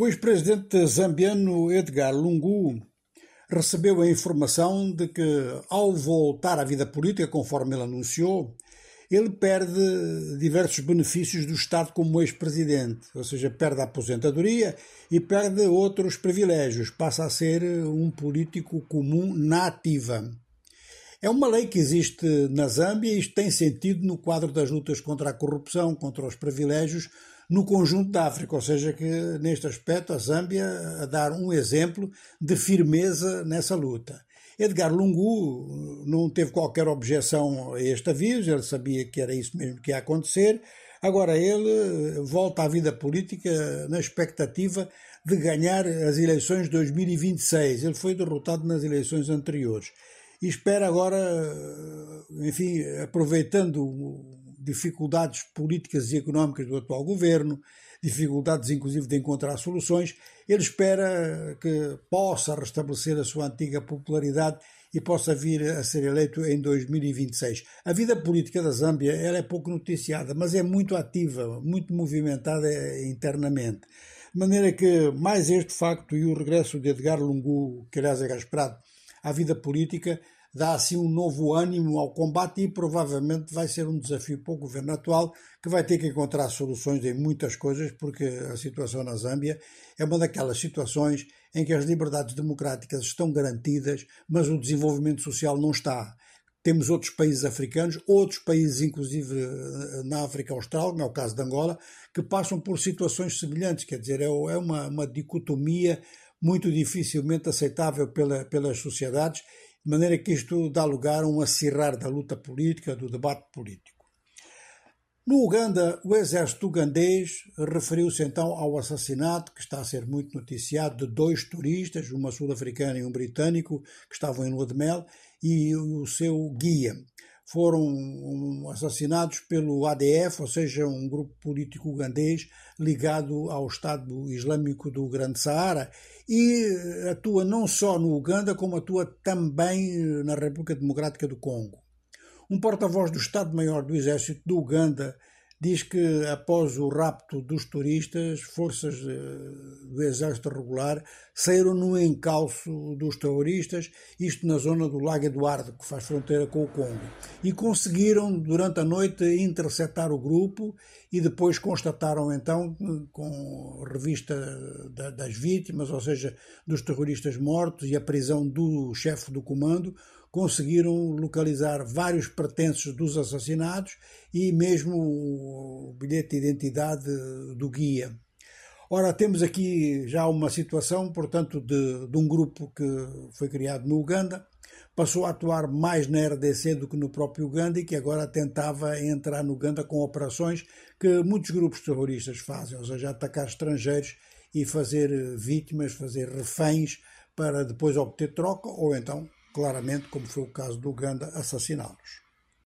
O ex-presidente zambiano Edgar Lungu recebeu a informação de que, ao voltar à vida política, conforme ele anunciou, ele perde diversos benefícios do Estado como ex-presidente, ou seja, perde a aposentadoria e perde outros privilégios, passa a ser um político comum na ativa. É uma lei que existe na Zâmbia e isto tem sentido no quadro das lutas contra a corrupção, contra os privilégios no conjunto da África, ou seja, que neste aspecto a Zâmbia a dar um exemplo de firmeza nessa luta. Edgar Lungu não teve qualquer objeção a este aviso, ele sabia que era isso mesmo que ia acontecer. Agora ele volta à vida política na expectativa de ganhar as eleições de 2026. Ele foi derrotado nas eleições anteriores. E espera agora, enfim, aproveitando dificuldades políticas e económicas do atual governo, dificuldades inclusive de encontrar soluções, ele espera que possa restabelecer a sua antiga popularidade e possa vir a ser eleito em 2026. A vida política da Zâmbia ela é pouco noticiada, mas é muito ativa, muito movimentada internamente. De maneira que mais este facto e o regresso de Edgar Lungu, que aliás era esperado à vida política, dá assim um novo ânimo ao combate e provavelmente vai ser um desafio para o governo atual que vai ter que encontrar soluções em muitas coisas porque a situação na Zâmbia é uma daquelas situações em que as liberdades democráticas estão garantidas, mas o desenvolvimento social não está. Temos outros países africanos, outros países, inclusive eh, na África Austral, como é o caso de Angola, que passam por situações semelhantes. Quer dizer, é, é uma, uma dicotomia muito dificilmente aceitável pela, pelas sociedades de maneira que isto dá lugar a um acirrar da luta política, do debate político. No Uganda, o exército ugandês referiu-se então ao assassinato, que está a ser muito noticiado, de dois turistas, uma sul-africana e um britânico, que estavam em lua de mel, e o seu guia foram assassinados pelo ADF, ou seja, um grupo político ugandês ligado ao Estado Islâmico do Grande Saara e atua não só no Uganda, como atua também na República Democrática do Congo. Um porta-voz do Estado-Maior do Exército do Uganda diz que após o rapto dos turistas, forças eh, do exército regular saíram no encalço dos terroristas, isto na zona do Lago Eduardo, que faz fronteira com o Congo, e conseguiram durante a noite interceptar o grupo e depois constataram então com revista das vítimas, ou seja, dos terroristas mortos e a prisão do chefe do comando, conseguiram localizar vários pertences dos assassinados e mesmo o bilhete de identidade do guia. Ora, temos aqui já uma situação, portanto, de, de um grupo que foi criado no Uganda, passou a atuar mais na RDC do que no próprio Uganda e que agora tentava entrar no Uganda com operações que muitos grupos terroristas fazem, ou seja, atacar estrangeiros e fazer vítimas, fazer reféns para depois obter troca ou então claramente, como foi o caso do Uganda, assassiná-los.